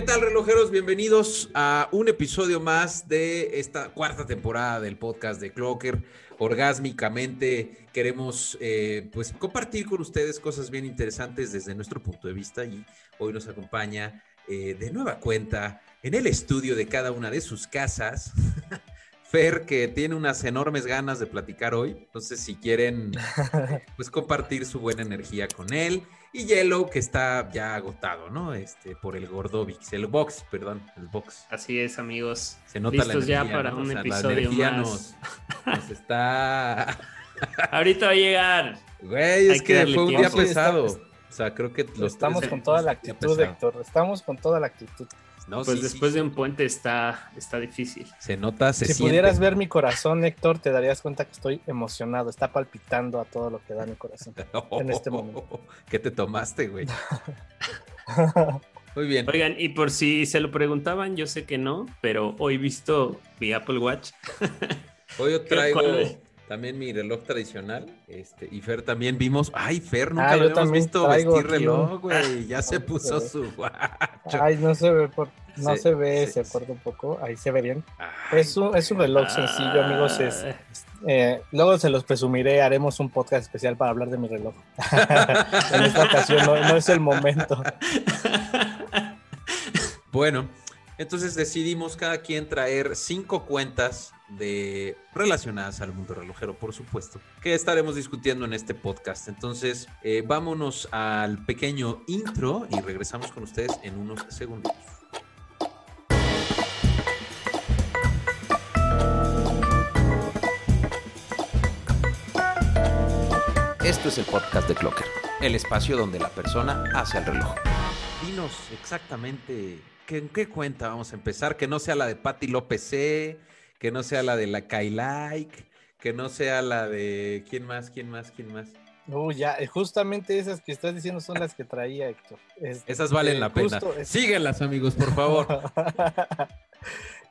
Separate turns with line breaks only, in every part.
¿Qué tal, relojeros? Bienvenidos a un episodio más de esta cuarta temporada del podcast de Clocker. Orgásmicamente queremos eh, pues compartir con ustedes cosas bien interesantes desde nuestro punto de vista y hoy nos acompaña eh, de nueva cuenta en el estudio de cada una de sus casas. Fer, que tiene unas enormes ganas de platicar hoy. Entonces, si quieren, pues compartir su buena energía con él y Yellow, que está ya agotado, ¿no? Este, por el Gordovix, el box, perdón, el box.
Así es, amigos.
Se nota
Listos
la energía,
ya para
¿no?
un
O sea,
episodio
la energía
más.
Nos, nos está.
Ahorita va a llegar.
Güey, es
Hay que
fue un día
tiempo.
Pesado.
está-
o sea, creo que los
Estamos con toda la actitud. Héctor. Estamos con toda la actitud.
No,
pues
sí,
después
sí,
de un puente está, está difícil.
Se nota, se
si
siente.
pudieras ver mi corazón, Héctor, te darías cuenta que estoy emocionado. Está palpitando a todo lo que da mi corazón. en este momento.
¿Qué te tomaste, güey? Muy bien.
Oigan, y por si se lo preguntaban, yo sé que no, pero hoy visto mi Apple Watch.
Hoy yo traigo
¿Cuál?
También mi reloj tradicional. Este, y Fer también vimos. Ay, Fer, nunca
Ah,
lo habíamos visto vestir reloj, güey. Ya se puso
se
su guacho.
Ay, no se ve, por, no se ve, se acorta un poco. Ahí se ve bien.
Ay,
Es un, es un reloj sencillo, amigos. Es,
Ah,
eh, luego se los presumiré. Haremos un podcast especial para hablar de mi reloj. en esta ocasión no, no es el momento.
Bueno, entonces decidimos cada quien traer cinco cuentas de relacionadas al mundo relojero, por supuesto, que estaremos discutiendo en este podcast. Entonces, eh, vámonos al pequeño intro y regresamos con ustedes en unos segundos.
Esto es el podcast de Clocker, el espacio donde la persona hace el reloj.
Dinos exactamente ¿qué- en qué cuenta vamos a empezar, que no sea la de Patti López C, que no sea la de la Kailike, que no sea la de quién más, quién más, quién más.
Uy, ya, eh, justamente esas que estás diciendo son las que traía Héctor. Este,
Esas valen la pena.
justo
amigos, por favor.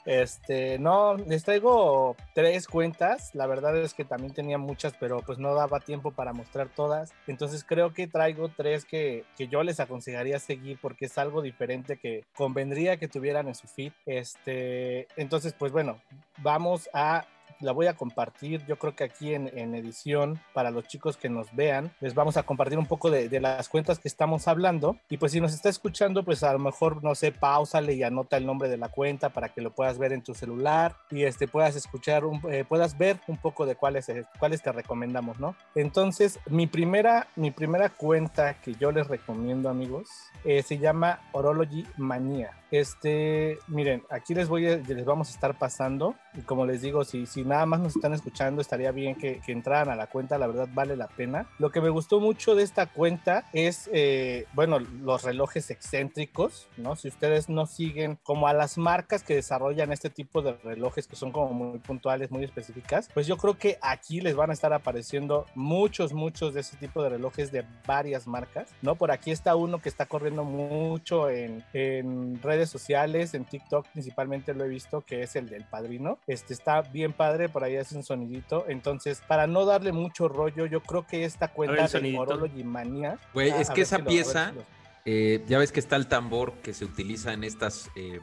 Este, no, les traigo tres cuentas. La verdad es que también tenía muchas, pero pues no daba tiempo para mostrar todas. Entonces creo que traigo tres que, que yo les aconsejaría seguir porque es algo diferente que convendría que tuvieran en su feed. Este, entonces, pues bueno, vamos a la voy a compartir, yo creo que aquí en, en edición, para los chicos que nos vean, les vamos a compartir un poco de, de las cuentas que estamos hablando. Y pues si nos está escuchando, pues a lo mejor, no sé, pausale y anota el nombre de la cuenta para que lo puedas ver en tu celular y este, puedas escuchar, un- eh, puedas ver un poco de cuáles, eh, cuáles te recomendamos, ¿no? Entonces, mi primera, mi primera cuenta que yo les recomiendo, amigos, eh, se llama Orology Manía. Este, miren, aquí les voy a, les vamos a estar pasando y como les digo, si, si nada más nos están escuchando, estaría bien que, que entraran a la cuenta, la verdad vale la pena. Lo que me gustó mucho de esta cuenta es, eh, bueno, los relojes excéntricos, ¿no? Si ustedes no siguen como a las marcas que desarrollan este tipo de relojes que son como muy puntuales, muy específicas, pues yo creo que aquí les van a estar apareciendo muchos, muchos de ese tipo de relojes de varias marcas, ¿no? Por aquí está uno que está corriendo mucho en, en redes sociales, en TikTok principalmente lo he visto, que es el del padrino. Este está bien padre, por ahí hace un sonidito. Entonces, para no darle mucho rollo, yo creo que esta cuenta de
sonidito.
Orology Mania.
Güey,
Ah,
es que
ver
esa
si lo- a ver
pieza,
si lo-
eh, ya ves que está el tambor que se utiliza en estas eh,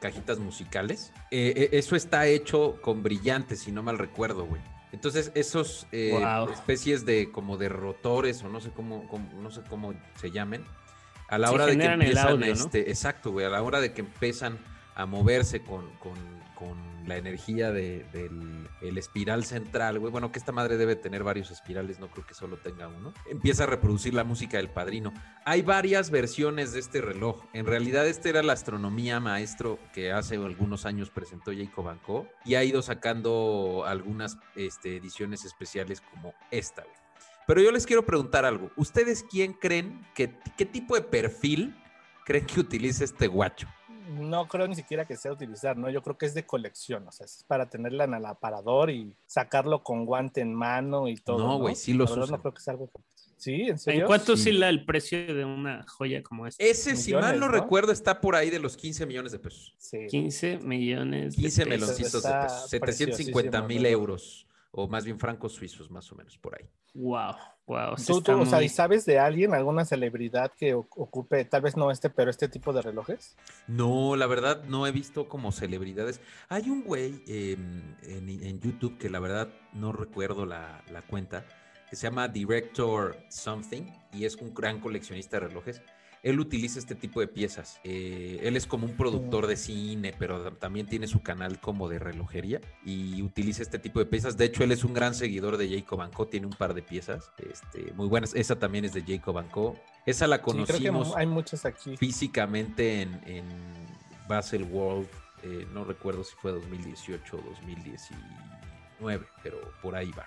cajitas musicales. Eh, eh, eso está hecho con brillantes, si no mal recuerdo, güey. Entonces, esos eh,
Wow.
especies de como de rotores, o no sé cómo, cómo- no sé cómo se llamen, a la
Sí,
hora de que empiezan,
audio, ¿no?
este, exacto, güey, a la hora de que empiezan a moverse con, con, con la energía de- del el espiral central, güey. Bueno, que esta madre debe tener varios espirales, no creo que solo tenga uno. Empieza a reproducir la música del padrino. Hay varias versiones de este reloj. En realidad, este era la astronomía maestro que hace algunos años presentó Jacob Anco y ha ido sacando algunas este, ediciones especiales como esta, güey. Pero yo les quiero preguntar algo. ¿Ustedes quién creen que qué tipo de perfil creen que utilice este guacho?
No creo ni siquiera que sea utilizar, ¿no? Yo creo que es de colección, o sea, es para tenerla en el aparador y sacarlo con guante en mano y todo.
No, güey, sí los usan.
No creo que sea algo. que- Sí, en serio.
¿En cuánto
Sí.
oscila el precio de una joya como esta?
Ese, si mal no,
¿no?
recuerdo, está por ahí de los 15 millones de pesos.
Sí.
15 millones de
15
pesos.
meloncitos de pesos. 750 mil euros. O más bien francos suizos, más o menos por ahí.
Wow, wow.
¿Tú, tú, o sea, ¿y sabes de alguien, alguna celebridad que ocupe, tal vez no este, pero este tipo de relojes?
No, la verdad no he visto como celebridades. Hay un güey em, en, en, YouTube que la verdad no recuerdo la, la cuenta, que se llama Director Something y es un gran coleccionista de relojes él utiliza este tipo de piezas. Eh, él es como un productor de cine, pero también tiene su canal como de relojería y utiliza este tipo de piezas. De hecho, él es un gran seguidor de Jacob Co. Tiene un par de piezas este, muy buenas. Esa también es de Jacob Co. Esa la conocimos
hay muchas aquí.
físicamente en, en Basel World. Eh, no recuerdo si fue 2018 o 2019, pero por ahí va.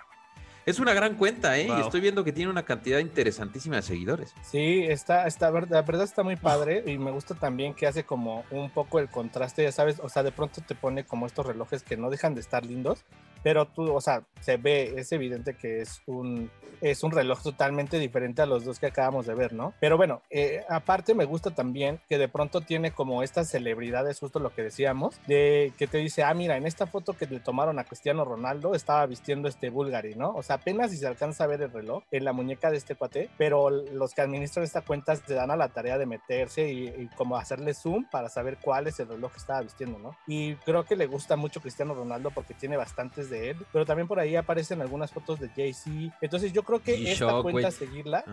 Es una gran cuenta, ¿eh? Y estoy viendo que tiene una cantidad interesantísima de seguidores.
Sí, está, está, la verdad está muy padre y me gusta también que hace como un poco el contraste, ya sabes, o sea, de pronto te pone como estos relojes que no dejan de estar lindos, pero tú, o sea, se ve, es evidente que es un, es un reloj totalmente diferente a los dos que acabamos de ver, ¿no? Pero bueno, eh, aparte me gusta también que de pronto tiene como estas celebridades, justo lo que decíamos, de que te dice, ah, mira, en esta foto que le tomaron a Cristiano Ronaldo estaba vistiendo este Bulgari, ¿no? O sea, apenas si se alcanza a ver el reloj en la muñeca de este cuate, pero los que administran esta cuenta se dan a la tarea de meterse y, y como hacerle zoom para saber cuál es el reloj que estaba vistiendo, ¿no? Y creo que le gusta mucho Cristiano Ronaldo porque tiene bastantes de él, pero también por ahí aparecen algunas fotos de Jay-Z. Entonces yo creo que esta cuenta, seguirla,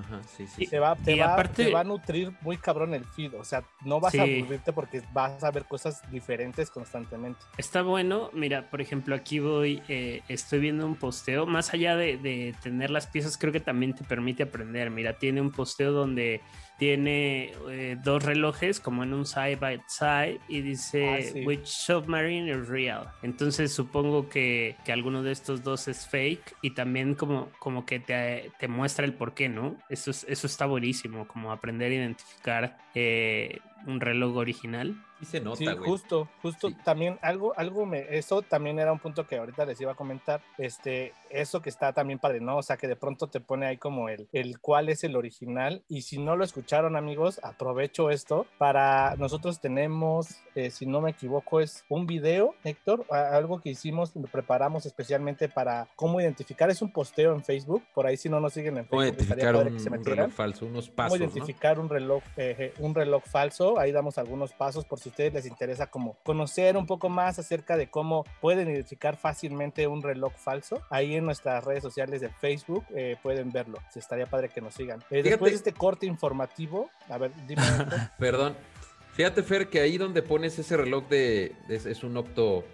Te, va, te, va, te va a nutrir muy cabrón el feed. O sea, no vas a aburrirte porque vas a ver cosas diferentes constantemente.
Está bueno. Mira, por ejemplo, aquí voy, eh, estoy viendo un posteo. Más allá de, de tener las piezas, creo que también te permite aprender. Mira, tiene un posteo donde tiene eh, dos relojes como en un side by side y dice ah, which submarine is real. Entonces supongo que, que, alguno de estos dos es fake y también como, como que te, te muestra el por qué, ¿no? Eso, eso está buenísimo, como aprender a identificar eh, un reloj original.
Y se nota,
sí, justo, justo también algo, algo me, eso también era un punto que ahorita les iba a comentar, este, eso que está también padre, ¿no? O sea, que de pronto te pone ahí como el, el cuál es el original y si no lo escucharon amigos, aprovecho esto para, nosotros tenemos, eh, si no me equivoco, es un video, Héctor, algo que hicimos, lo preparamos especialmente para cómo identificar, es un posteo en Facebook, por ahí si no nos siguen en Facebook,
identificar un, un, reloj falso, unos pasos,
Cómo identificar un reloj, eh, un reloj falso, ahí damos algunos pasos por si a ustedes les interesa como conocer un poco más acerca de cómo pueden identificar fácilmente un reloj falso. Ahí en nuestras redes sociales de Facebook eh, pueden verlo. Se estaría padre que nos sigan. Eh, después de este corte informativo, a ver, dime.
Perdón. Fíjate, Fer, que ahí donde pones ese reloj de. es, un opto.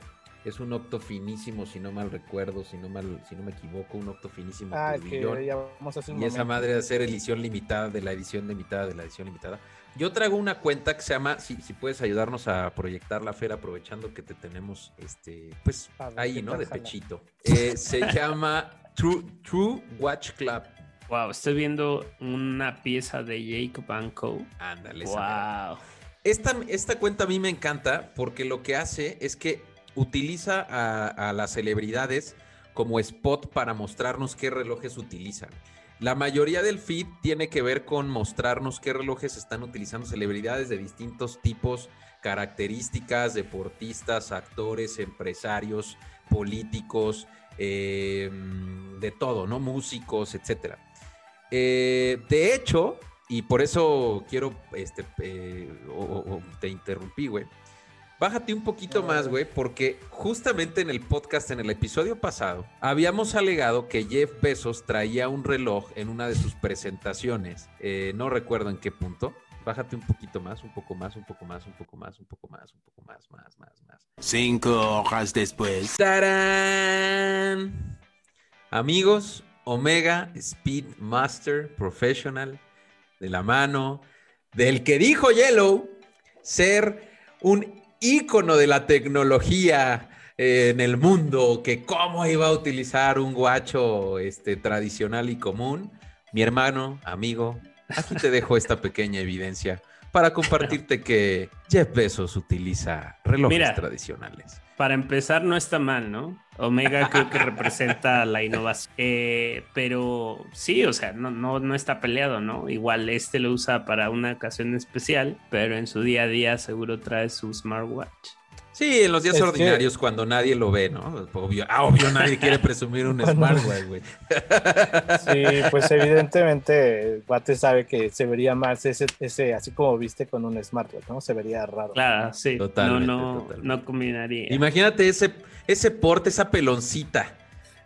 Es un opto finísimo, si no mal recuerdo, si no mal, si no me equivoco, un opto finísimo.
Ah, que vamos a hacer
y esa madre de hacer edición limitada de la edición limitada de la edición limitada. Yo traigo una cuenta que se llama, si, si puedes ayudarnos a proyectar la Fer, aprovechando que te tenemos, este, pues ahí, ¿no? De pechito. Eh, se llama True, True Watch Club.
Wow, estoy viendo una pieza de Jacob Co.
Ándale.
Wow.
Esta, esta cuenta a mí me encanta porque lo que hace es que utiliza a, a las celebridades como spot para mostrarnos qué relojes utilizan. La mayoría del feed tiene que ver con mostrarnos qué relojes están utilizando celebridades de distintos tipos, características, deportistas, actores, empresarios, políticos, eh, de todo, ¿no? Músicos, etcétera. Eh, de hecho, y por eso quiero, este, eh, o, te interrumpí, güey. Bájate un poquito más, güey, porque justamente en el podcast, en el episodio pasado, habíamos alegado que Jeff Bezos traía un reloj en una de sus presentaciones. Eh, no recuerdo en qué punto. Bájate un poquito más, un poco más, un poco más, un poco más, un poco más, un poco más, más, más, más.
Cinco horas después.
¡Tarán! Amigos, Omega Speed Master Professional, de la mano del que dijo Yellow ser un ícono de la tecnología eh, en el mundo, que cómo iba a utilizar un guacho este, tradicional y común. Mi hermano, amigo, aquí te dejo esta pequeña evidencia para compartirte que Jeff Bezos utiliza relojes tradicionales.
Para empezar, no está mal, ¿no? Omega creo que representa la innovación. Eh, pero sí, o sea, no, no, no está peleado, ¿no? Igual este lo usa para una ocasión especial, pero en su día a día seguro trae su smartwatch.
Sí, en los días
Es que-
ordinarios cuando nadie lo ve, ¿no? Obvio, ah, obvio nadie quiere presumir un smartwatch, güey.
Sí, pues evidentemente Guate sabe que se vería más ese, ese, así como viste con un smartwatch, ¿no? Se vería raro.
Claro, sí.
Totalmente,
no, no,
totalmente.
no combinaría.
Imagínate ese, ese porte, esa peloncita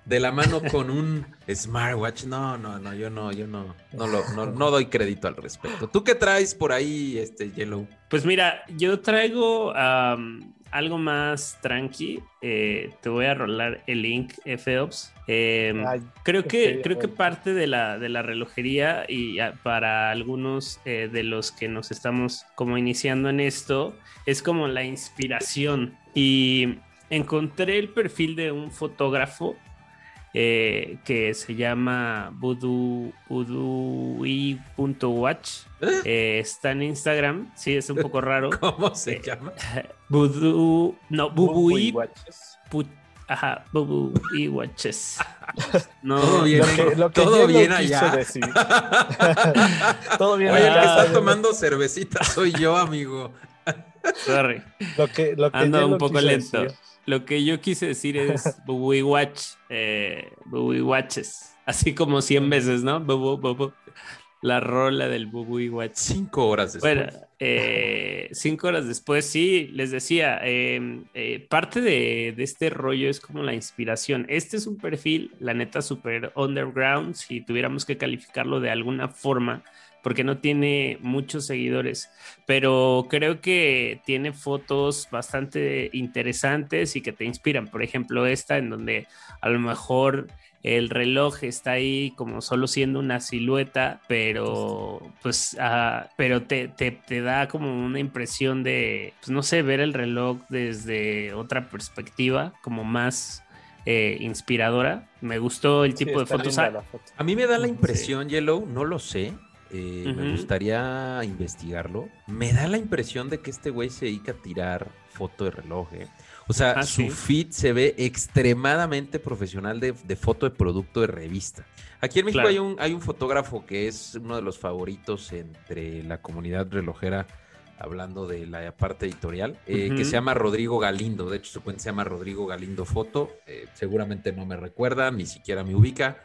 de la mano con un smartwatch. No, no, no, yo no, yo no, no, lo, no, no doy crédito al respecto. ¿Tú qué traes por ahí, este Yellow?
Pues mira, yo traigo am, algo más tranqui. Eh, te voy a rolar el link, FOps. Em,
Ay,
creo que, creo que parte de la, de la relojería y ah, para algunos eh, de los que nos estamos como iniciando en esto, es como la inspiración. Y encontré el perfil de un fotógrafo eh, que se llama voodoo, voodoo.watch. Eh, está en Instagram, sí, es un poco raro.
¿Cómo se
Eh,
llama?
Voodoo, no, Bubui, ajá, Bubui Watches. No,
Todo bien,
Lo que, lo que
Todo bien allá.
decir. Todo bien
Oye, el que está tomando cervecita soy yo, amigo.
sorry.
Lo que, lo que
Ando un poco lento.
decir.
Lo que yo quise decir es Bubui Watch, eh, Bubui Watches. Así como 100 veces, ¿no? Bubu, bubu. La rola del Bubui Watch.
Cinco horas después.
Bueno, eh, cinco horas después, sí, les decía, eh, eh, parte de, de este rollo es como la inspiración. Este es un perfil, la neta, súper underground, si tuviéramos que calificarlo de alguna forma, porque no tiene muchos seguidores, pero creo que tiene fotos bastante interesantes y que te inspiran. Por ejemplo, esta en donde a lo mejor el reloj está ahí como solo siendo una silueta, pero pues, ah, pero te, te, te da como una impresión de, pues no sé, ver el reloj desde otra perspectiva, como más eh, inspiradora. Me gustó el
Sí,
tipo de fotos. Ah,
foto.
A mí me da la
Sí.
impresión, Yellow, no lo sé. Eh, Me gustaría investigarlo. Me da la impresión de que este güey se dedica a tirar foto de reloj. eh. O sea,
Ah,
su
sí.
feed se ve extremadamente profesional de, de foto de producto de revista. Aquí en México
Claro.
hay, un, hay un fotógrafo que es uno de los favoritos entre la comunidad relojera, hablando de la parte editorial, eh, que se llama Rodrigo Galindo. De hecho, su cuenta se llama Rodrigo Galindo Foto. Eh, seguramente no me recuerda, ni siquiera me ubica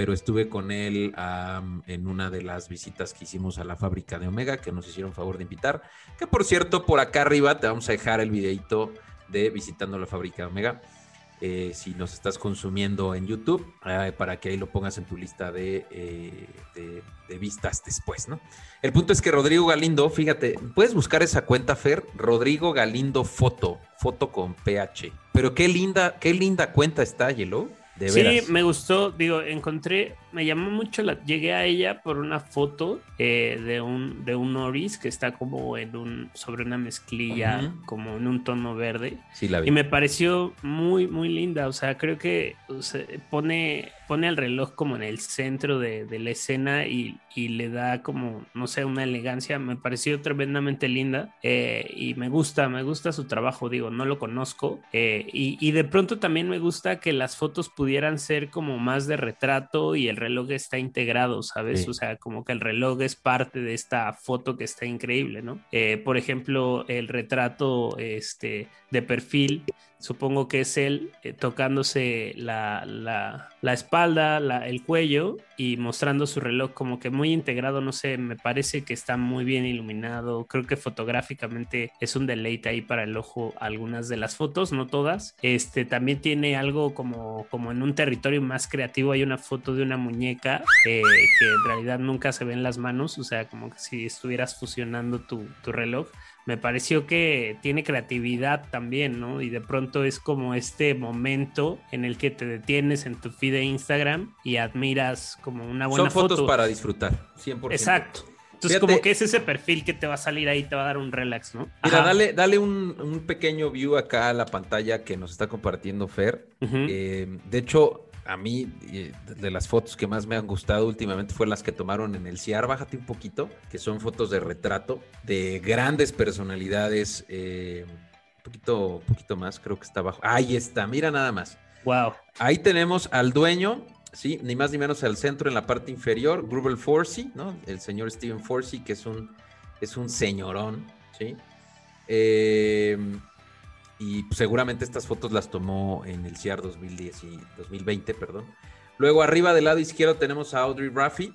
pero estuve con él en una de las visitas que hicimos a la fábrica de Omega, que nos hicieron favor de invitar. Que por cierto, por acá arriba te vamos a dejar el videito de visitando la fábrica de Omega. eh, si nos estás consumiendo en YouTube, eh, para que ahí lo pongas en tu lista de, eh, de- de vistas después, ¿no? El punto es que Rodrigo Galindo, fíjate, puedes buscar esa cuenta, Fer, Rodrigo Galindo Foto, foto con PH. Pero qué linda, qué linda cuenta está, Yellow. De
Sí, me gustó, digo, encontré, me llamó mucho la, llegué a ella por una foto eh, de un de un Oris que está como en un sobre una mezclilla,
Ujú.
como en un tono verde
Sí, la vi.
y me pareció muy muy linda, o sea, creo que o sea, pone pone el reloj como en el centro de, de la escena y, y le da como no sé una elegancia, me pareció tremendamente linda eh, y me gusta, me gusta su trabajo, digo, no lo conozco eh, y, y de pronto también me gusta que las fotos pudieran ser como más de retrato y el reloj está integrado, ¿sabes?
Sí.
O sea, como que el reloj es parte de esta foto que está increíble, ¿no? Eh, por ejemplo, el retrato este, de perfil, supongo que es él eh, tocándose la, la- la espalda, el cuello y mostrando su reloj como que muy integrado, no sé, me parece que está muy bien iluminado, creo que fotográficamente es un deleite ahí para el ojo algunas de las fotos, no todas. Este también tiene algo como, como en un territorio más creativo, hay una foto de una muñeca eh, que en realidad nunca se ven las manos, o sea, como que si estuvieras fusionando tu, tu reloj me pareció que tiene creatividad también, ¿no? Y de pronto es como este momento en el que te detienes en tu feed de Instagram y admiras como una buena
Son fotos
foto.
para disfrutar, 100%.
Exacto. Entonces,
Fíjate-
como que es ese perfil que te va a salir ahí, te va a dar un relax, ¿no?
Mira,
Ajá.
dale, dale un, un pequeño view acá a la pantalla que nos está compartiendo Fer. Eh, de hecho, a mí, eh, de las fotos que más me han gustado últimamente fue las que tomaron en el CIAR. Bájate un poquito, que son fotos de retrato de grandes personalidades. eh, un poquito, un poquito más, creo que está abajo. Ahí está, mira nada más.
Wow.
Ahí tenemos al dueño, sí, ni más ni menos al centro en la parte inferior, Grubel Forsey, ¿no? El señor Steven Forsey, que es un, es un señorón, ¿sí? Eh, y seguramente estas fotos las tomó en el CIAR 2010 y 2020, perdón. Luego arriba del lado izquierdo tenemos a Audrey Raffy.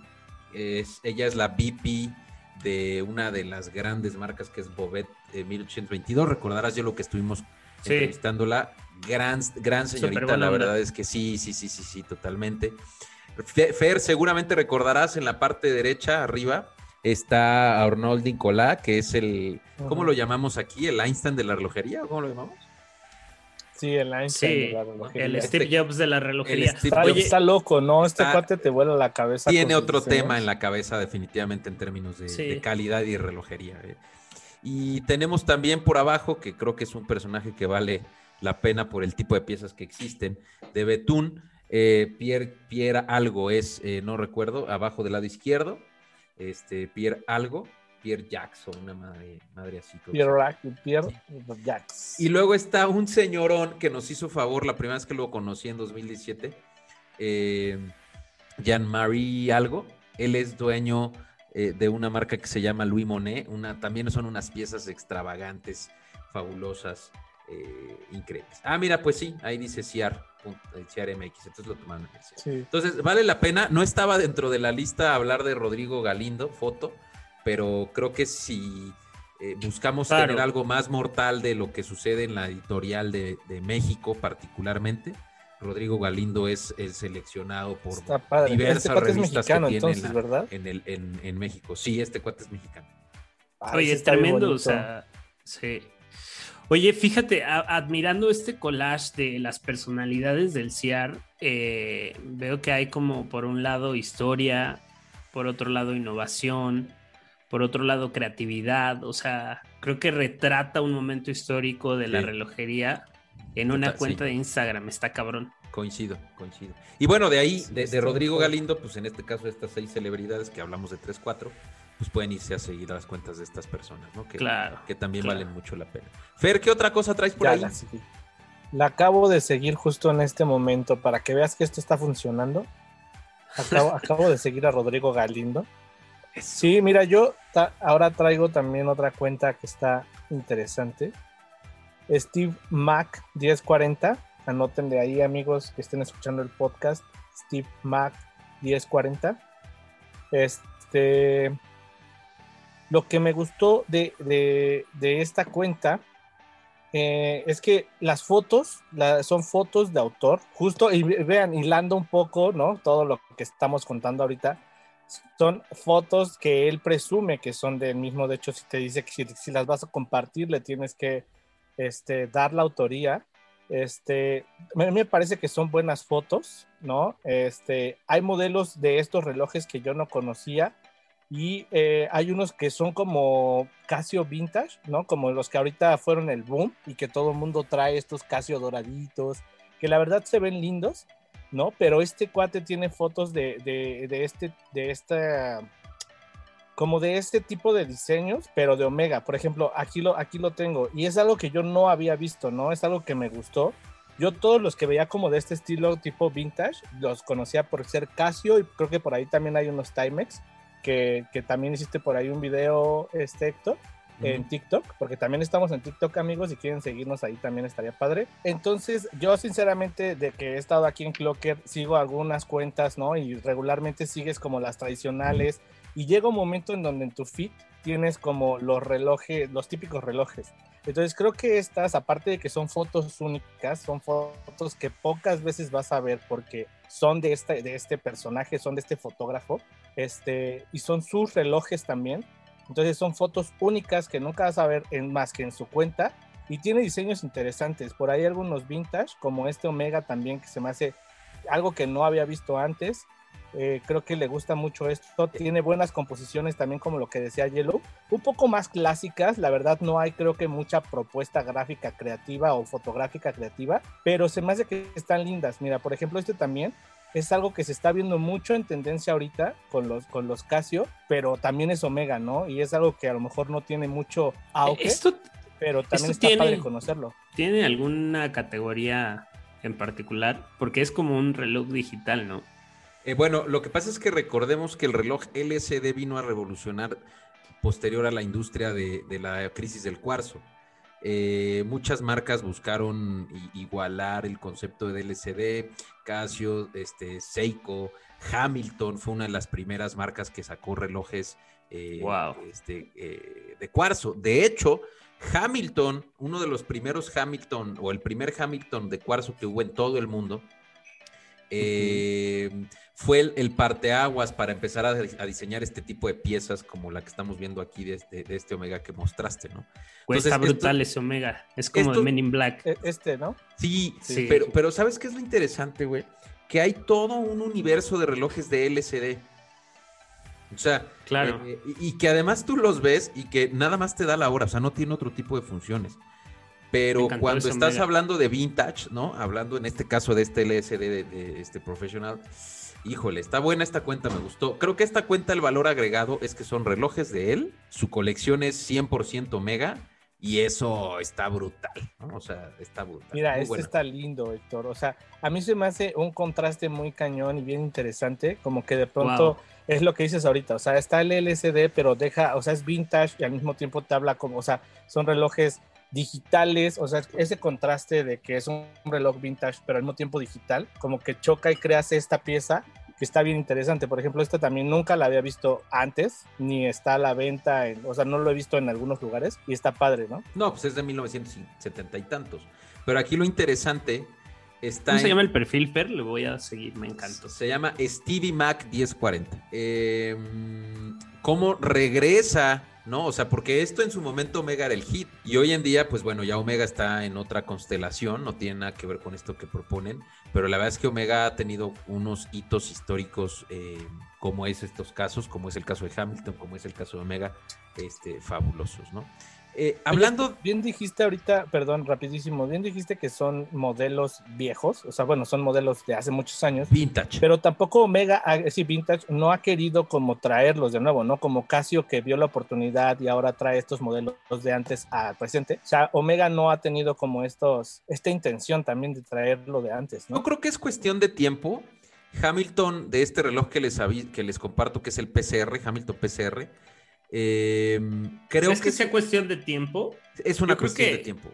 Es, ella es la VP de una de las grandes marcas que es Bobet 1822. Recordarás yo lo que estuvimos entrevistándola. Gran, gran señorita, la verdad es que sí, sí, sí, sí, sí, totalmente. Fer, seguramente recordarás en la parte derecha, arriba, está Arnold Nicolás, que es el, ¿cómo lo llamamos aquí? ¿El Einstein de la relojería? ¿Cómo lo llamamos?
Sí, el Einstein de la relojería.
El Steve este, Jobs de la relojería.
Está, loco, ¿no? Este cuate te vuela la cabeza.
Tiene otro tema en la cabeza, definitivamente, en términos de, calidad y relojería. Eh. Y tenemos también por abajo, que creo que es un personaje que vale la pena por el tipo de piezas que existen, de Betún. Eh, Pierre, Pierre Algo es, eh, no recuerdo, abajo del lado izquierdo. Este, Pierre Algo, Pierre Jackson, una madre, madre así.
Pierre, Pierre Jackson.
Y luego está un señorón que nos hizo favor la primera vez que lo conocí en 2017, eh, Jean-Marie Algo. Él es dueño eh, de una marca que se llama Louis Monet. Una, también son unas piezas extravagantes, fabulosas, eh, increíbles. Ah, mira, pues sí, ahí dice CIAR, CIAR MX, entonces lo tomaron. Entonces, vale la pena. No estaba dentro de la lista hablar de Rodrigo Galindo, foto, pero creo que si eh, buscamos tener algo más mortal de lo que sucede en la editorial de México particularmente, Rodrigo Galindo es, seleccionado por diversas este revistas que tiene ¿verdad? En, el, en, México. Sí, este cuate es mexicano.
Oye, es tremendo, o sea, sí. Oye, fíjate, admirando este collage de las personalidades del CIAR, eh, veo que hay como por un lado historia, por otro lado innovación, por otro lado creatividad, o sea, creo que retrata un momento histórico de la relojería en una cuenta de Instagram, está cabrón.
Coincido, coincido. Y bueno, de ahí, de, Rodrigo Galindo, pues en este caso estas seis celebridades que hablamos de tres, cuatro, pues pueden irse a seguir las cuentas de estas personas, ¿no? Que,
claro.
Que también valen mucho la pena. Fer, ¿qué otra cosa traes por ahí?
La, acabo de seguir justo en este momento para que veas que esto está funcionando. Acabo, de seguir a Rodrigo Galindo. Sí, mira, yo ahora traigo también otra cuenta que está interesante. Steve Mac 1040. Anótenle ahí, amigos que estén escuchando el podcast. Steve Mac 1040. Este. Lo que me gustó de, esta cuenta eh, es que las fotos son fotos de autor, justo, y vean, hilando un poco, ¿no? Todo lo que estamos contando ahorita, son fotos que él presume que son del mismo. De hecho, si te dice que si las vas a compartir, le tienes que este, dar la autoría. Este, mí me parece que son buenas fotos, ¿no? Este, hay modelos de estos relojes que yo no conocía y eh, hay unos que son como Casio vintage, ¿no? Como los que ahorita fueron el boom y que todo el mundo trae estos Casio doraditos, que la verdad se ven lindos, ¿no? Pero este cuate tiene fotos de, de, de este, de esta como de este tipo de diseños, pero de Omega. Por ejemplo, aquí lo, aquí lo tengo. Y es algo que yo no había visto, ¿no? Es algo que me gustó. Yo todos los que veía como de este estilo tipo vintage, los conocía por ser Casio y creo que por ahí también hay unos Timex, que, que también hiciste por ahí un video, este Héctor, en TikTok, porque también estamos en TikTok amigos, si quieren seguirnos ahí también estaría padre. Entonces yo sinceramente de que he estado aquí en Clocker, sigo algunas cuentas, ¿no? Y regularmente sigues como las tradicionales. Y llega un momento en donde en tu feed tienes como los relojes, los típicos relojes. Entonces creo que estas, aparte de que son fotos únicas, son fotos que pocas veces vas a ver porque son de este, de este personaje, son de este fotógrafo, este, y son sus relojes también. Entonces son fotos únicas que nunca vas a ver en, más que en su cuenta y tiene diseños interesantes. Por ahí algunos vintage, como este Omega también, que se me hace algo que no había visto antes. Eh, creo que le gusta mucho esto. Tiene buenas composiciones también, como lo que decía Yellow. Un poco más clásicas, la verdad no hay creo que mucha propuesta gráfica creativa o fotográfica creativa, pero se me hace que están lindas. Mira, por ejemplo, este también es algo que se está viendo mucho en tendencia ahorita con los, con los Casio, pero también es Omega, ¿no? Y es algo que a lo mejor no tiene mucho auge,
esto,
pero también está padre conocerlo.
¿Tiene alguna categoría en particular? Porque es como un reloj digital, ¿no?
Eh, bueno, lo que pasa es que recordemos que el reloj LCD vino a revolucionar posterior a la industria de, la crisis del cuarzo. Eh, muchas marcas buscaron igualar el concepto de LCD, Casio, este, Seiko, Hamilton fue una de las primeras marcas que sacó relojes eh, este, eh, de cuarzo. De hecho, Hamilton, uno de los primeros Hamilton o el primer Hamilton de cuarzo que hubo en todo el mundo, eh, fue el, parteaguas para empezar a, diseñar este tipo de piezas como la que estamos viendo aquí de este, de este Omega que mostraste, ¿no?
Pues está brutal ese Omega. Es como el Men in Black.
E, este, ¿no?
Sí, sí, Pero, pero ¿sabes qué es lo interesante, güey? Que hay todo un universo de relojes de LCD. O sea,
claro.
Eh, y que además tú los ves y que nada más te da la hora, o sea, no tiene otro tipo de funciones. Pero cuando estás hablando de vintage, ¿no? Hablando en este caso de este LSD de, este profesional, híjole, está buena esta cuenta, me gustó. Creo que esta cuenta, el valor agregado es que son relojes de él, su colección es 100% mega y eso está brutal, ¿no? O sea, está brutal.
Mira, este está lindo, Héctor. O sea, a mí se me hace un contraste muy cañón y bien interesante, como que de pronto es lo que dices ahorita, o sea, está el LCD, pero deja, o sea, es vintage y al mismo tiempo te habla como, o sea, son relojes digitales, o sea, ese contraste de que es un reloj vintage, pero al mismo tiempo digital, como que choca y creas esta pieza que está bien interesante. Por ejemplo, esta también nunca la había visto antes, ni está a la venta, o sea, no lo he visto en algunos lugares y está padre, ¿no?
No, pues es de 1970 y tantos. Pero aquí lo interesante está.
¿Cómo se llama el perfil, Fer? Le voy a seguir, me encanta.
Se llama Stevie Mac 1040. Em, ¿Cómo regresa ¿no? O sea, porque esto en su momento Omega era el hit y hoy en día, pues bueno, ya Omega está en otra constelación, no tiene nada que ver con esto que proponen, pero la verdad es que Omega ha tenido unos hitos históricos eh, como es estos casos, como es el caso de Hamilton, como es el caso de Omega, este, fabulosos, ¿no?
Eh, hablando. bien dijiste ahorita, perdón, rapidísimo, bien dijiste que son modelos viejos, o sea, bueno, son modelos de hace muchos años.
Vintage.
Pero tampoco Omega, sí, Vintage, no ha querido como traerlos de nuevo, ¿no? Como Casio que vio la oportunidad y ahora trae estos modelos de antes al presente. O sea, Omega no ha tenido como estos, esta intención también de traerlo de antes, ¿no?
Yo creo que es cuestión de tiempo. Hamilton, de este reloj que les, que les comparto, que es el PCR, Hamilton PCR, eh, creo
¿Es que, sea cuestión de tiempo?
Es una cuestión de tiempo.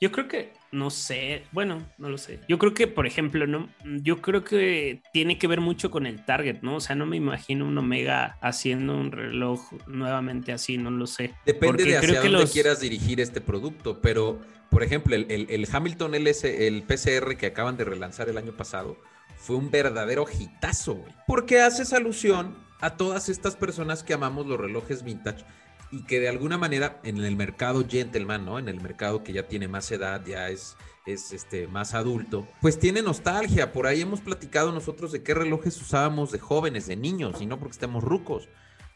Yo creo que, no sé, bueno, no lo sé. Yo creo que, por ejemplo, no, yo creo que tiene que ver mucho con el target, ¿no? O sea, no me imagino un Omega haciendo un reloj nuevamente así, no lo sé.
Depende de hacia dónde quieras dirigir este producto, pero, por ejemplo, el, Hamilton LS, el PCR que acaban de relanzar el año pasado, fue un verdadero hitazo, güey. Porque haces alusión a todas estas personas que amamos los relojes vintage y que de alguna manera en el mercado gentleman, ¿no? En el mercado que ya tiene más edad, ya es, es este, más adulto, pues tiene nostalgia. Por ahí hemos platicado nosotros de qué relojes usábamos de jóvenes, de niños, y no porque estemos rucos.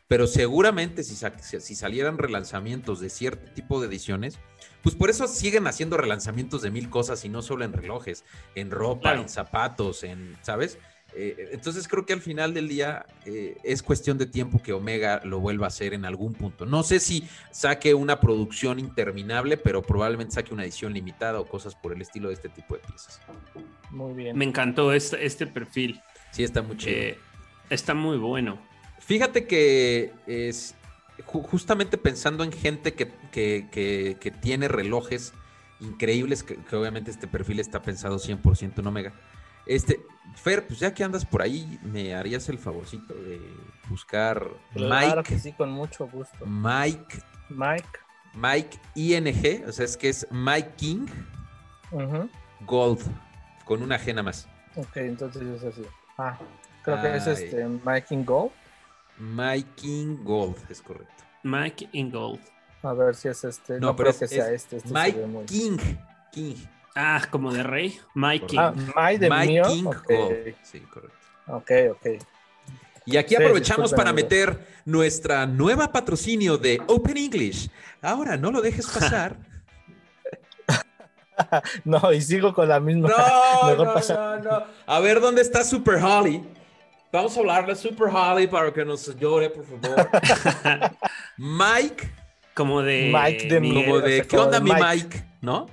Pero seguramente si, si salieran relanzamientos de cierto tipo de ediciones, pues por eso siguen haciendo relanzamientos de mil cosas y no solo en relojes, en ropa, en zapatos, en, ¿sabes? Eh, entonces creo que al final del día eh, es cuestión de tiempo que Omega lo vuelva a hacer en algún punto. No sé si saque una producción interminable, pero probablemente saque una edición limitada o cosas por el estilo de este tipo de piezas.
Muy bien.
Me encantó este, este perfil.
Sí, está muy chido. Eh,
está muy bueno.
Fíjate que es justamente pensando en gente que, tiene relojes increíbles, que, que, obviamente este perfil está pensado 100% en Omega. Este, Fer, pues ya que andas por ahí, ¿me harías el favorcito de buscar Mike?
sí, con mucho gusto.
Mike.
Mike.
Mike ING, o sea, es que es Mike King Gold, con una G más.
Ok, entonces es así. Ah, creo que es este Mike King Gold.
Mike King Gold, es correcto.
Mike in Gold.
A ver si es este.
No, pero que sea este. este Mike King. King.
Ah, como de rey. Mike King.
Ah, Mike de Mike King.
Sí, correcto.
Ok, ok.
Y aquí aprovechamos para meter nuestra nueva patrocinio de Open English. Ahora, no lo dejes pasar.
no, y sigo con la misma.
No, no, no, no, A ver, ¿dónde está Super Holly? Vamos a hablarle a Super Holly para que nos llore, por favor. Mike.
Como de.
Mike de
Miguel, Como de. ¿Qué onda, mi Mike? ¿No?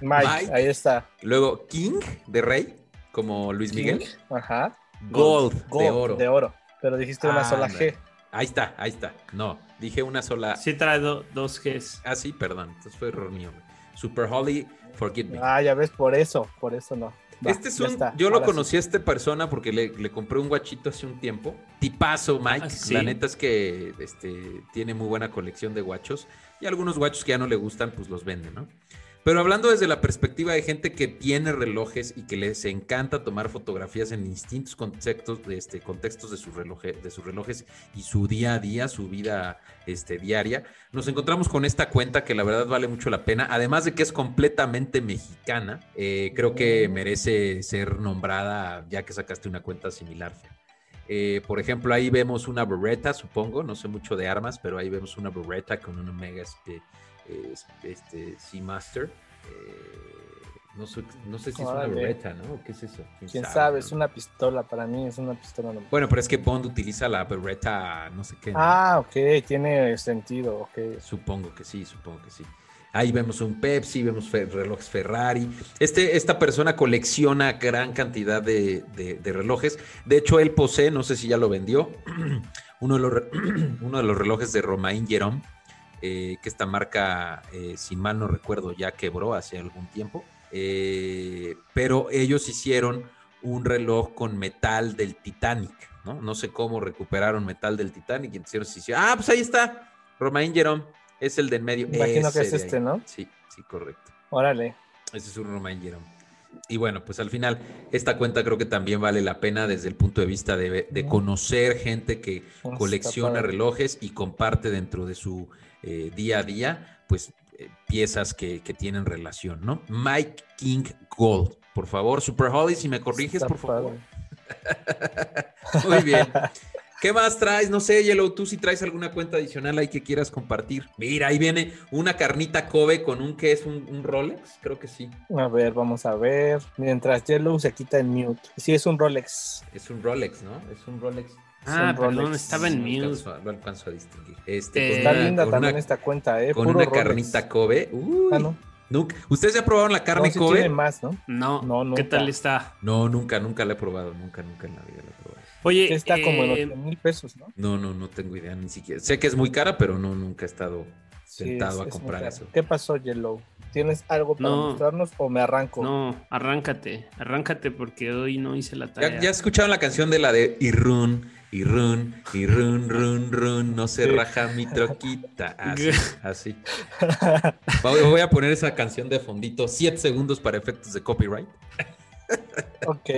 Mike, ahí está.
Luego King de Rey, como Luis Miguel.
Ajá.
Gold, de oro.
De oro. Pero dijiste una sola G.
Ahí está, ahí está. No. Dije una sola.
Sí, trae do- dos Gs.
Ah, sí, perdón. Entonces fue error mío. Super Holly, forgive me.
Ah, ya ves, por eso, por eso no. Va,
este es un.
está,
Yo lo
sí.
conocí a esta persona porque le, le compré un guachito hace un tiempo. Tipazo, Mike.
Ah, ¿sí?
La neta es que este, tiene muy buena colección de guachos. Y algunos guachos que ya no le gustan, pues los vende, ¿no? Pero hablando desde la perspectiva de gente que tiene relojes y que les encanta tomar fotografías en distintos contextos, de este, contextos de, sus reloje- de sus relojes y su día a día, su vida este, diaria, nos encontramos con esta cuenta que la verdad vale mucho la pena. Además de que es completamente mexicana, eh, creo que merece ser nombrada ya que sacaste una cuenta similar. Eh, por ejemplo, ahí vemos una Beretta, supongo, no sé mucho de armas, pero ahí vemos una Beretta con un Omega este, eh, este, Seamaster. Eh, no, sé, no sé si es una. Beretta, ¿no? ¿O ¿Qué es eso?
Quién sabe,
no?
es una pistola, para mí es una pistola. nomás.
Bueno, pero es que Bond utiliza la Beretta, no sé qué. ¿no?
Ah, ok, tiene sentido, ok.
Supongo que sí, supongo que sí. Ahí vemos un Pepsi, vemos relojes Ferrari. Este, esta persona colecciona gran cantidad de, de- de relojes. De hecho, él posee, no sé si ya lo vendió, uno de los, uno de los relojes de Romain Jerome, eh, que esta marca, eh, si mal no recuerdo, ya quebró hace algún tiempo. Eh, pero ellos hicieron un reloj con metal del Titanic, ¿no? No sé cómo recuperaron metal del Titanic y entonces hicieron, ah, pues ahí está, Romain Jerome, es el del medio.
Imagino que es este. ¿no?
Sí, sí, correcto.
Órale.
Ese es un Romain Jerome. Y bueno, pues al final, esta cuenta creo que también vale la pena desde el punto de vista de, conocer gente que colecciona relojes y comparte dentro de su eh, día a día, pues eh, piezas que, que tienen relación, ¿no? Mike King Gold, por favor, Super Holly, si me corriges,
Está
por favor. Muy bien. ¿Qué más traes? No sé, Yellow, tú si traes alguna cuenta adicional ahí que quieras compartir. Mira, ahí viene una carnita Kobe con un que es un, un Rolex, creo que sí.
A ver, vamos a ver. Mientras Yellow se quita el mute. Sí, es un Rolex.
Es un Rolex, ¿no? Es un Rolex.
Ah, perdón,
Rolex.
estaba en
No
mute.
alcanzo, a- no alcanzo a distinguir. Este,
Eh,
Está
una-
linda también
una-
esta cuenta, ¿eh?
Con
Puro
una
Rolex.
carnita Kobe. Uy,
Ah, no.
nunca- ¿Ustedes ya probaron la carne
No, sí
Kobe?
tiene más, ¿no?
No,
No,
¿qué
nunca.
tal está?
No, nunca, nunca la he probado. Nunca, nunca en la vida la he probado.
Oye,
Está como en
eh,
8 mil pesos, ¿no?
No, no, no tengo idea ni siquiera. Sé que es muy cara, pero no, nunca he estado
Sí, es-
a comprar eso.
¿Qué pasó, Yellow? ¿Tienes algo para
No.
mostrarnos o me arranco?
no, arráncate, arráncate porque hoy no hice la tarea.
¿Ya, ya escucharon la canción de la de y run, y run, y run, run, run, no se raja mi troquita? Así, así. Voy a poner esa canción de fondito, 7 segundos para efectos de copyright.
Ok.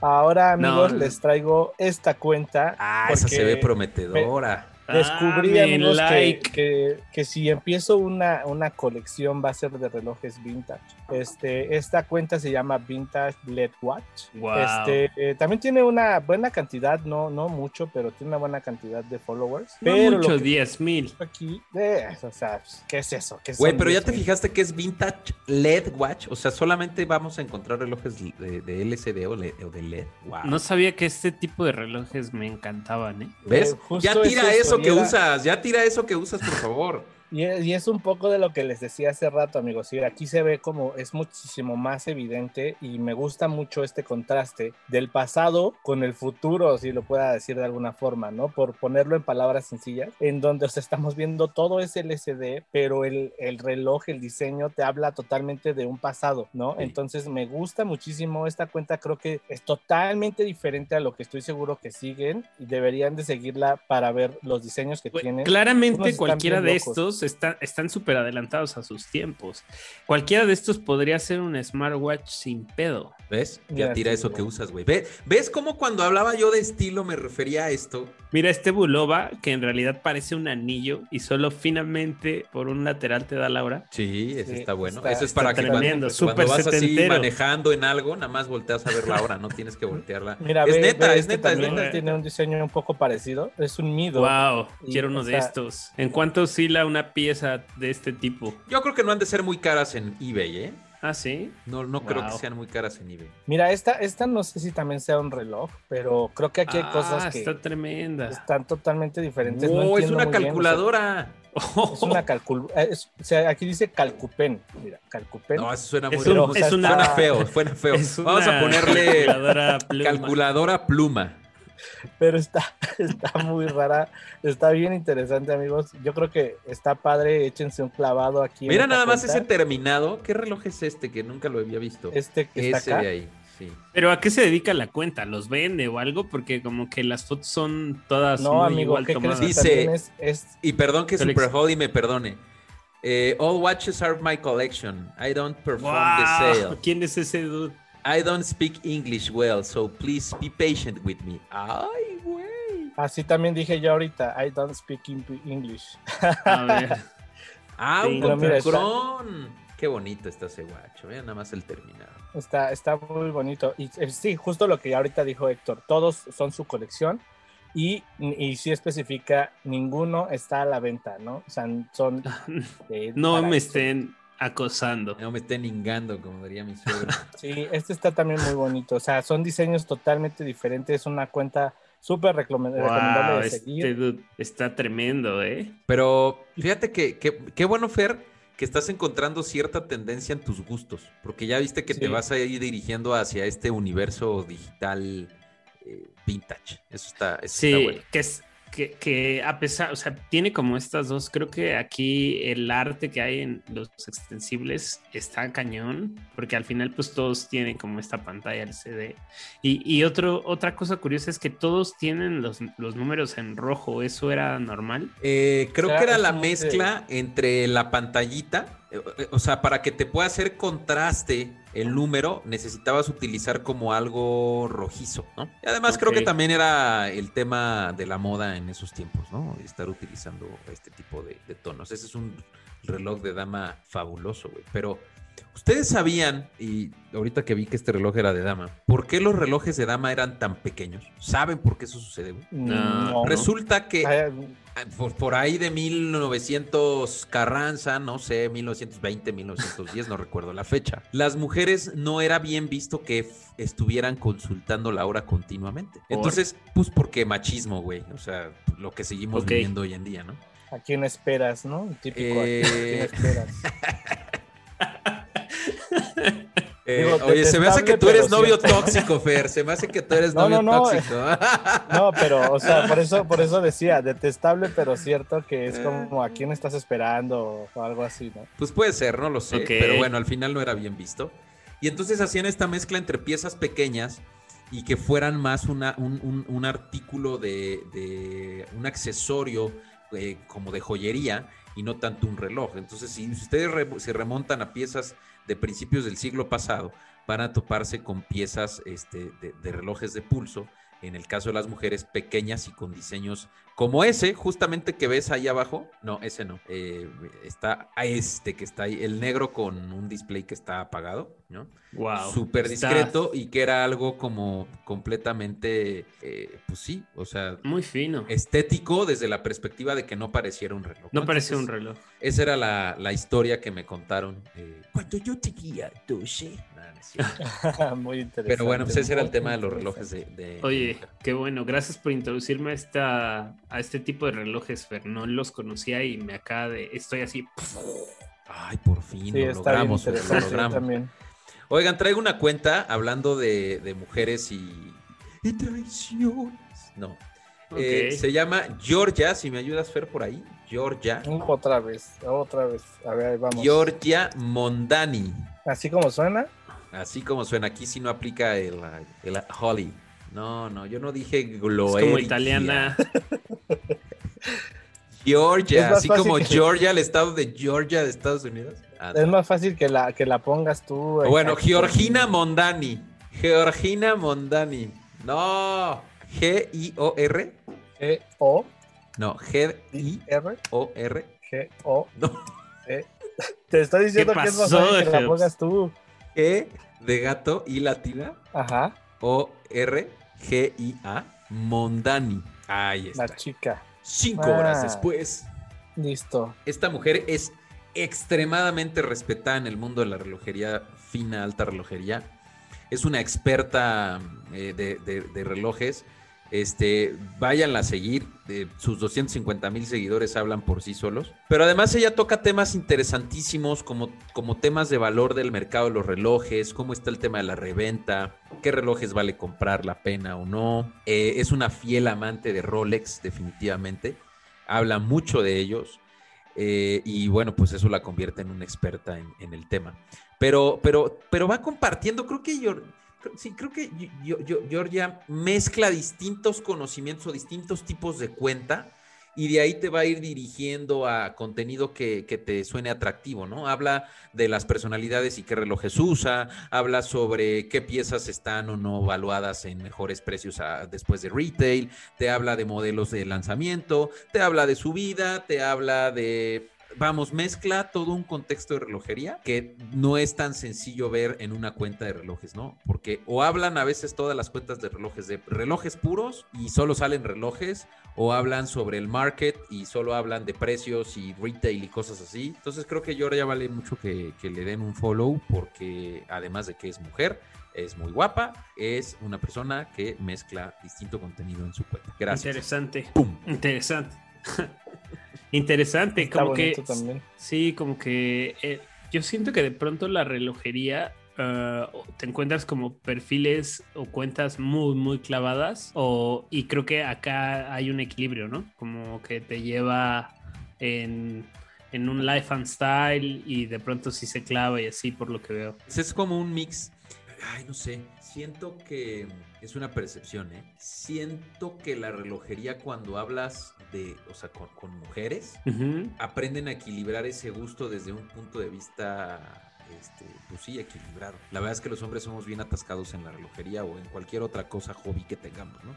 Ahora, amigos,
No.
les traigo esta cuenta.
Ah, esa se ve prometedora.
Descubrí,
Ah, mi
amigos, que-
like.
que, que si empiezo una, una colección va a ser de relojes vintage. Este, esta cuenta se llama Vintage LED Watch.
Wow.
Este, eh, también tiene una buena cantidad, no, no mucho, pero tiene una buena cantidad de followers.
no
pero
mucho,
lo que
10 mil.
aquí, eh, o sea, ¿qué es eso? ¿Qué
Güey, pero ya
10
te
mil?
fijaste que es vintage LED watch, o sea, solamente vamos a encontrar relojes de, de LCD o, le- o de LED. Wow.
No sabía que este tipo de relojes me encantaban, ¿eh?
¿Ves?
Eh,
ya tira
es
eso que usas, ya tira eso que usas, por favor.
Y es, y un poco de lo que les decía hace rato, amigos. Sí, aquí se ve como es muchísimo más evidente y me gusta mucho este contraste del pasado con el futuro, si lo pueda decir de alguna forma, ¿no? Por ponerlo en palabras sencillas, en donde o sea, estamos viendo todo es LCD, pero el, el reloj, el diseño te habla totalmente de un pasado, ¿no?
Sí.
Entonces me gusta muchísimo esta cuenta, creo que es totalmente diferente a lo que estoy seguro que siguen y deberían de seguirla para ver los diseños que
Pues,
tienen.
Claramente cualquiera de
locos.
estos está- están súper adelantados a sus tiempos. Cualquiera de estos podría ser un smartwatch sin pedo.
¿Ves? Ya tira eso que usas, güey. Ve- ¿Ves cómo cuando hablaba yo de estilo me refería a esto?
Mira este Bulova que en realidad parece un anillo y solo finamente por un lateral te da la hora.
Sí, ese
Sí,
está bueno.
está-
eso es para que cuando, cuando vas así manejando en algo, nada más volteas a ver la hora, no tienes que voltearla.
Mira,
es
ve-
neta,
ve,
es
este
neta, es
también
neta.
Tiene un diseño un poco parecido. Es un Mido.
Wow,
Y,
quiero uno
o
de
sea-
estos. ¿En cuánto oscila una pieza de este tipo?
Yo creo que no han de ser muy caras en eBay, ¿eh?
Ah, sí.
No, no creo que sean muy caras en eBay.
Mira, esta, esta no sé si también sea un reloj, pero creo que aquí hay
Ah,
cosas que
está tremenda.
están totalmente diferentes.
No,
No,
es una
muy bien, o sea,
calculadora.
es una calcul... eh, es- o sea, aquí dice calcupen. Mira, calcupen.
No, eso suena muy
Es,
Pero,
un-
o sea,
es una,
Suena feo, suena feo.
es
Vamos a ponerle
calculadora pluma.
calculadora pluma.
Pero está, está muy rara, está bien interesante, amigos. Yo creo que está padre, échense un clavado aquí.
Mira nada más
cuenta.
ese terminado. ¿Qué reloj es este que nunca lo había visto?
Este que está
Ese
acá.
de ahí, sí.
Pero ¿a qué se dedica la cuenta? ¿Los vende o algo? Porque como que las fotos son todas
No,
muy
amigo,
igual
¿qué crees
tomadas.
que
Dice-
también es, es
Y perdón que. Super Holly me perdone. Eh, all watches are my collection. I don't perform the
¡Guau!
sale.
¿Quién es ese dude?
I don't speak English well, so please be patient with me. Ay, güey.
así también dije yo ahorita. I don't speak English.
A ver.
Ah,
Sí,
un. Qué bonito está ese guacho. Vean nada más el terminado.
Está, está muy bonito. Y eh, sí, justo lo que ahorita dijo Héctor. Todos son su colección. Y, y sí especifica, ninguno está a la venta, ¿no? O sea, son. de-
No me
eso.
estén acosando.
No me estén ingando, como diría mi suegro.
Sí, este está también muy bonito. O sea, son diseños totalmente diferentes. Es una cuenta súper recome- recomendable
Wow,
de
este
seguir.
dude está tremendo, ¿eh?
Pero fíjate que, qué bueno, Fer, que estás encontrando cierta tendencia en tus gustos, porque ya viste que te vas a ir dirigiendo hacia este universo digital eh, vintage. Eso está, eso
Sí,
está bueno.
que es que, que a pesar, o sea, tiene como estas dos, creo que aquí el arte que hay en los extensibles está cañón, porque al final pues todos tienen como esta pantalla LCD. Y, y otro, otra cosa curiosa es que todos tienen los, los números en rojo, ¿eso era normal?
Eh, creo
O sea,
que era la
de-
mezcla entre la pantallita, eh, eh, o sea, para que te pueda hacer contraste el número, necesitabas utilizar como algo rojizo, ¿no? Y además creo que también era el tema de la moda en esos tiempos, ¿no? Estar utilizando este tipo de, de tonos. Ese es un reloj de dama fabuloso, güey. Pero ustedes sabían, y ahorita que vi que este reloj era de dama, ¿por qué los relojes de dama eran tan pequeños? ¿Saben por qué eso sucede, güey?
No.
Resulta que Por, por ahí de 1900 Carranza, no sé, 1920, 1910, no recuerdo la fecha. Las mujeres no era bien visto que estuvieran consultando la hora continuamente.
¿Por?
Entonces, pues porque machismo, güey. O sea, lo que seguimos viviendo hoy en día, ¿no?
¿A quién esperas, no? Típico. ¿a
Eh,
quién esperas?
Eh,
Digo,
oye, se me hace que tú eres novio tóxico, Fer. Se me hace que tú eres
No,
novio
no, no,
tóxico.
No, pero, o sea, por eso, por eso decía, detestable, pero cierto que es como a quién estás esperando o algo así, ¿no?
Pues puede ser, no lo sé. Pero bueno, al final no era bien visto. Y entonces hacían esta mezcla entre piezas pequeñas y que fueran más una, un, un- un artículo de, de- un accesorio eh, como de joyería y no tanto un reloj. Entonces, si ustedes re- se remontan a piezas de principios del siglo pasado, van a toparse con piezas este, de, de relojes de pulso. En el caso de las mujeres pequeñas y con diseños como ese, justamente que ves ahí abajo. No, ese no. Eh, está a este que está ahí, el negro con un display que está apagado, ¿no?
Wow.
Súper
está
discreto y que era algo como completamente, eh, pues sí, o sea,
Muy fino.
estético desde la perspectiva de que no pareciera un reloj.
No parecía un reloj.
Esa era la, la historia que me contaron eh, cuando yo tenía 12. Nah, no es cierto.
Muy interesante.
Pero bueno, pues ese era el tema de los relojes de... de-
Oye, qué bueno. Gracias por introducirme a, esta, a este tipo de relojes, Fer. No los conocía y me acaba de... Estoy así...
Ay, por fin,
Sí,
lo
está bien
logramos, lo logramos.
también.
Oigan, traigo una cuenta hablando de, de mujeres y, y traiciones. No. Eh, se llama Georgia, si me ayudas, Fer, por ahí. Georgia.
Otra vez, otra vez. A ver, ahí vamos.
Georgia Mondani.
Así como suena.
Así como suena, aquí sí no aplica el, el Holly. No, no, yo no dije
es
Gloeria.
como italiana.
Georgia,
Es
así como
que-
Georgia, el estado de Georgia de Estados Unidos. Ah,
Es más fácil que la, que la pongas tú. en-
Bueno,
aquí.
Georgina Mondani. Georgina Mondani. No. G-I-O-R.
G O
No, G-I-O-R.
R G O.
No.
E. Te estoy diciendo que es más
pasó,
fácil que la pongas tú.
G de gato y latina.
Ajá,
O-R-G-I-A. Mondani. Ahí
la
está.
chica.
Cinco
Ah.
horas después.
Listo.
Esta mujer es extremadamente respetada en el mundo de la relojería fina, alta relojería. Es una experta eh, de, de- de relojes. Este, váyanla a seguir. eh, sus 250 mil seguidores hablan por sí solos. Pero además ella toca temas interesantísimos como, como temas de valor del mercado de los relojes, cómo está el tema de la reventa, qué relojes vale comprar la pena o no. Eh, es una fiel amante de Rolex, definitivamente. Habla mucho de ellos. eh, y bueno, pues eso la convierte en una experta en, el tema. Pero, pero, pero va compartiendo, creo que yo, sí, creo que yo- Georgia mezcla distintos conocimientos o distintos tipos de cuenta y de ahí te va a ir dirigiendo a contenido que, que te suene atractivo, ¿no? Habla de las personalidades y qué relojes usa, habla sobre qué piezas están o no valuadas en mejores precios después de retail, te habla de modelos de lanzamiento, te habla de su vida, te habla de vamos, mezcla todo un contexto de relojería que no es tan sencillo ver en una cuenta de relojes, ¿no? Porque o hablan a veces todas las cuentas de relojes de relojes puros y solo salen relojes, o hablan sobre el market y solo hablan de precios y retail y cosas así. Entonces creo que ya vale mucho que, que le den un follow porque además de que es mujer, es muy guapa, es una persona que mezcla distinto contenido en su cuenta. Gracias.
Interesante.
¡Pum!
Interesante. Interesante,
Está
como que
también.
sí, como que eh, yo siento que de pronto la relojería ah, te encuentras como perfiles o cuentas muy muy clavadas o y creo que acá hay un equilibrio, ¿no? Como que te lleva en en un life and style y de pronto sí se clava y así por lo que veo.
Es como un mix. Ay, no sé. Siento que es una percepción, ¿eh? Siento que la relojería cuando hablas de, o sea, con, con mujeres, aprenden a equilibrar ese gusto desde un punto de vista, este, pues sí, equilibrado. La verdad es que los hombres somos bien atascados en la relojería o en cualquier otra cosa, hobby que tengamos, ¿no?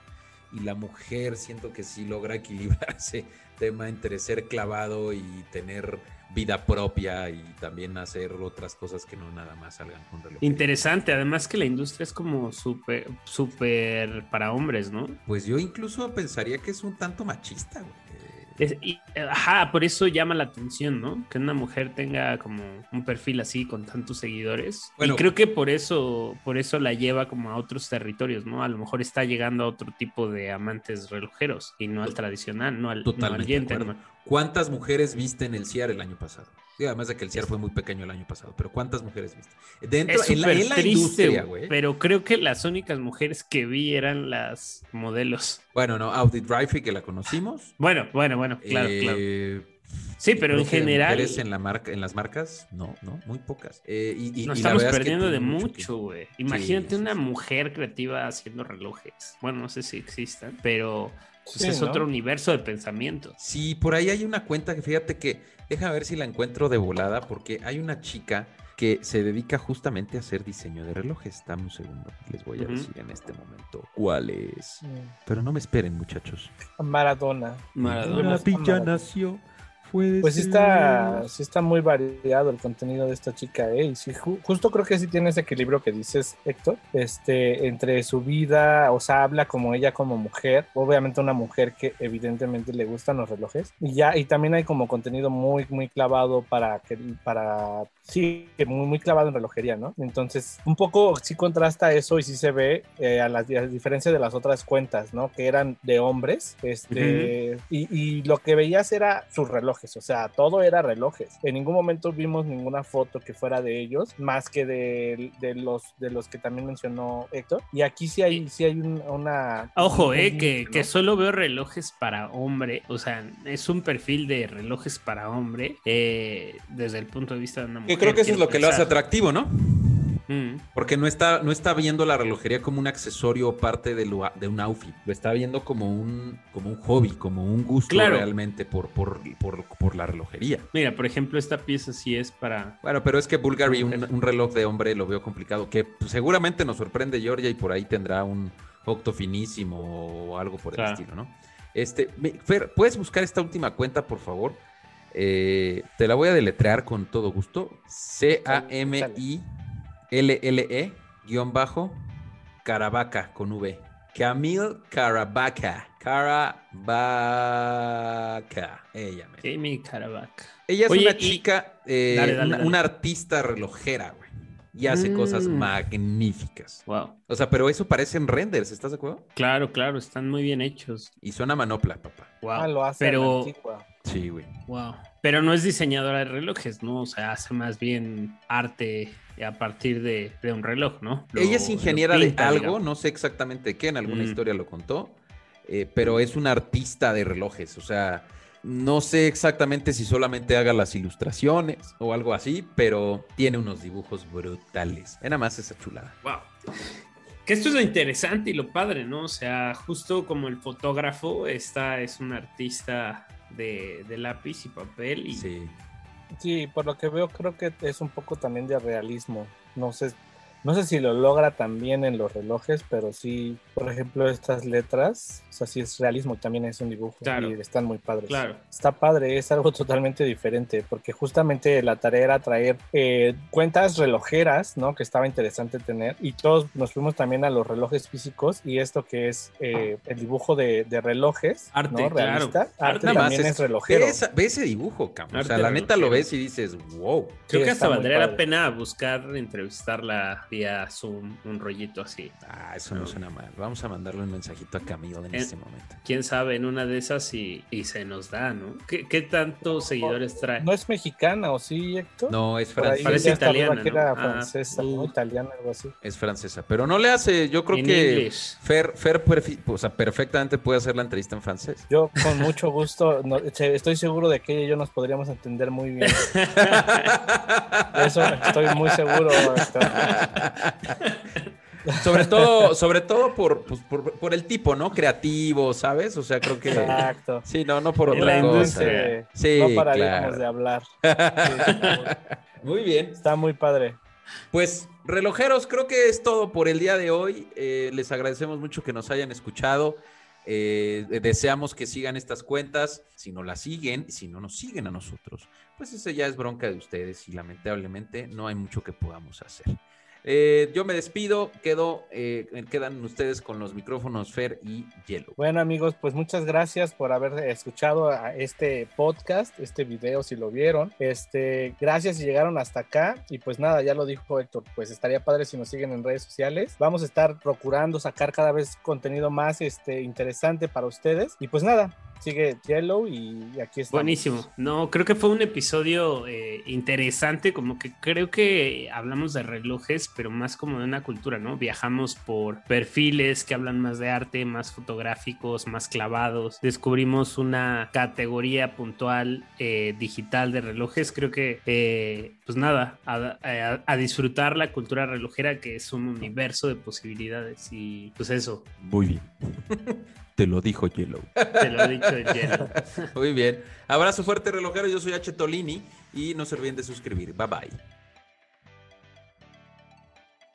Y la mujer siento que sí logra equilibrar ese tema entre ser clavado y tener vida propia y también hacer otras cosas que no nada más salgan con reloj.
Interesante, además que la industria es como súper súper para hombres, ¿no?
Pues yo incluso pensaría que es un tanto machista, güey.
Es- y, ajá, por eso llama la atención, ¿no? Que una mujer tenga como un perfil así con tantos seguidores.
Bueno.
y creo que por eso, por eso la lleva como a otros territorios, ¿no? A lo mejor está llegando a otro tipo de amantes relojeros y no al tradicional, no al, no al.
¿Cuántas mujeres viste en el CIAR el año pasado? Sí, además de que el CIAR fue muy pequeño el año pasado, pero ¿cuántas mujeres viste? Dentro,
Es
en la, en la
triste,
industria,
güey, pero creo que las únicas mujeres que vi eran las modelos.
Bueno, no, Audit Drive que la conocimos.
Bueno, bueno, bueno, claro,
Eh,
claro. Sí, pero en general
mujeres en, la marca, en las marcas, no, no, muy pocas. Eh, y, y-
nos
y
estamos
verdad es que
perdiendo de mucho, güey. Imagínate
sí,
una
sí.
mujer creativa haciendo relojes. Bueno, no sé si existan, pero pues,
Sí,
es
¿no?
otro universo de pensamiento.
Sí, por ahí hay una cuenta que fíjate que, deja ver si la encuentro de volada, porque hay una chica que se dedica justamente a hacer diseño de relojes. Dame un segundo, les voy a decir en este momento cuál es.
Mm.
Pero no me esperen, muchachos.
Maradona.
Maradona.
La villa
nació.
Pues sí está, sí está muy variado el contenido de esta chica, ¿eh? Y sí, ju- justo creo que sí tiene ese equilibrio que dices, Héctor, este, entre su vida, o sea, habla como ella como mujer, obviamente una mujer que evidentemente le gustan los relojes, y ya, y también hay como contenido muy, muy clavado para, que, para, sí, que muy, muy clavado en relojería, ¿no? Entonces, un poco sí contrasta eso y sí se ve eh, a, la, a diferencia de las otras cuentas, ¿no? Que eran de hombres, este, y, y lo que veías era sus relojes, o sea, todo era relojes. En ningún momento vimos ninguna foto que fuera de ellos, más que de, de los, de los que también mencionó Héctor. Y aquí sí hay, sí hay un- una...
Ojo,
un
eh, que,
¿no?
que solo veo relojes para hombre. O sea, es un perfil de relojes para hombre eh, desde el punto de vista de una mujer.
Creo que eso es lo que lo hace
pensar.
atractivo, ¿no?
Mm.
Porque no está, no está viendo la relojería como un accesorio o parte de, lo- de un outfit. Lo está viendo como un, como un hobby, como un gusto
Claro.
realmente por, por, por, por la relojería.
Mira, por ejemplo, esta pieza sí es para.
Bueno, pero es que Bulgari, un, reloj de hombre, lo veo complicado. Que pues, seguramente nos sorprende Georgia y por ahí tendrá un octo finísimo o algo por
Claro.
el estilo, ¿no? Este, Fer, ¿puedes buscar esta última cuenta, por favor? Eh, te la voy a deletrear con todo gusto. C-A-M-I-L-L-E, E, guion bajo, Caravaca, con V. Camille Caravaca. Caravaca. Ella, me.
Amy Caravaca.
Ella es
Oye,
una
y-
chica, eh,
Dale, dale,
una,
dale.
una artista relojera, güey. y hace cosas
Mm.
magníficas.
Wow.
O sea, pero eso parecen renders, ¿estás de acuerdo?
Claro, claro, están muy bien hechos.
Y suena manopla, papá.
Wow.
Ah, lo hace
pero,
antigua.
Sí, güey.
wow. Pero no es diseñadora de relojes, ¿no? O sea, hace más bien arte a partir de, de un reloj, ¿no? Lo-
Ella es ingeniera
pinta,
de algo,
digamos.
no sé exactamente qué, en alguna
Mm.
historia lo contó, eh, pero es una artista de relojes, o sea, no sé exactamente si solamente haga las ilustraciones o algo así, pero tiene unos dibujos brutales. Nada más esa chulada.
Wow. Que esto es lo interesante y lo padre, ¿no? O sea, justo como el fotógrafo, esta es una artista de, de lápiz y papel y
Sí.
Sí, por lo que veo creo que es un poco también de realismo. No sé, no sé si lo logra también en los relojes, pero sí, por ejemplo, estas letras, o sea, sí es realismo, también es un dibujo
Claro.
y están muy padres.
claro.
Está padre, es algo totalmente diferente, porque justamente la tarea era traer eh, cuentas relojeras, ¿no? Que estaba interesante tener, y todos nos fuimos también a los relojes físicos, y esto que es eh, el dibujo de, de relojes,
Arte,
¿no?
claro.
Realista,
Arte
arte también es,
ve,
relojero.
esa- ve ese dibujo, cabrón. O sea, la neta lo ves y dices, wow.
Creo
Sí,
que hasta valdría la pena buscar entrevistarla vía Zoom, un rollito así.
Ah, eso no suena mal. Vamos a mandarle un mensajito a Camilo en
Eh,
este momento.
Quién sabe, en una de esas y, y se nos da, ¿no? ¿Qué, qué tantos seguidores trae?
¿No es mexicana o sí, Héctor?
No, es francesa.
Parece italiana,
que
¿no?
era
Ah,
francesa, ¿no?
uh.
italiana, algo así.
Es francesa, pero no le hace, yo creo
In
que
English.
Fer, Fer o sea, perfectamente puede hacer la entrevista en francés.
Yo con mucho gusto, no, estoy seguro de que ella y yo nos podríamos entender muy bien. Eso estoy muy seguro. Héctor.
sobre todo, sobre todo por, pues, por, por el tipo, ¿no? Creativo, ¿sabes? O sea, creo que.
Exacto.
Sí, no, no por otra
la
cosa.
industria.
Sí,
no pararíamos
claro.
de hablar. Sí,
Muy bien.
está muy padre.
Pues, relojeros, creo que es todo por el día de hoy. Eh, les agradecemos mucho que nos hayan escuchado. Eh, deseamos que sigan estas cuentas. Si no las siguen, si no nos siguen a nosotros, pues esa ya es bronca de ustedes y lamentablemente no hay mucho que podamos hacer. Eh, yo me despido, quedo, eh, quedan ustedes con los micrófonos Fer y Yellow.
Bueno amigos, pues muchas gracias por haber escuchado este podcast, este video si lo vieron. Este, gracias si llegaron hasta acá y pues nada, ya lo dijo Héctor, pues estaría padre si nos siguen en redes sociales. Vamos a estar procurando sacar cada vez contenido más este interesante para ustedes y pues nada, sigue Yellow y aquí está.
Buenísimo. No, creo que fue un episodio eh, interesante, como que creo que hablamos de relojes, pero más como de una cultura, ¿no? Viajamos por perfiles que hablan más de arte, más fotográficos, más clavados. Descubrimos una categoría puntual eh, digital de relojes. Creo que, eh, pues nada, a, a- a disfrutar la cultura relojera, que es un universo de posibilidades. Y pues eso,
Muy bien. Te lo dijo Yellow.
te lo de lleno.
Muy bien. Abrazo fuerte, relojero. Yo soy H. Tolini y no se olviden de suscribir. Bye bye.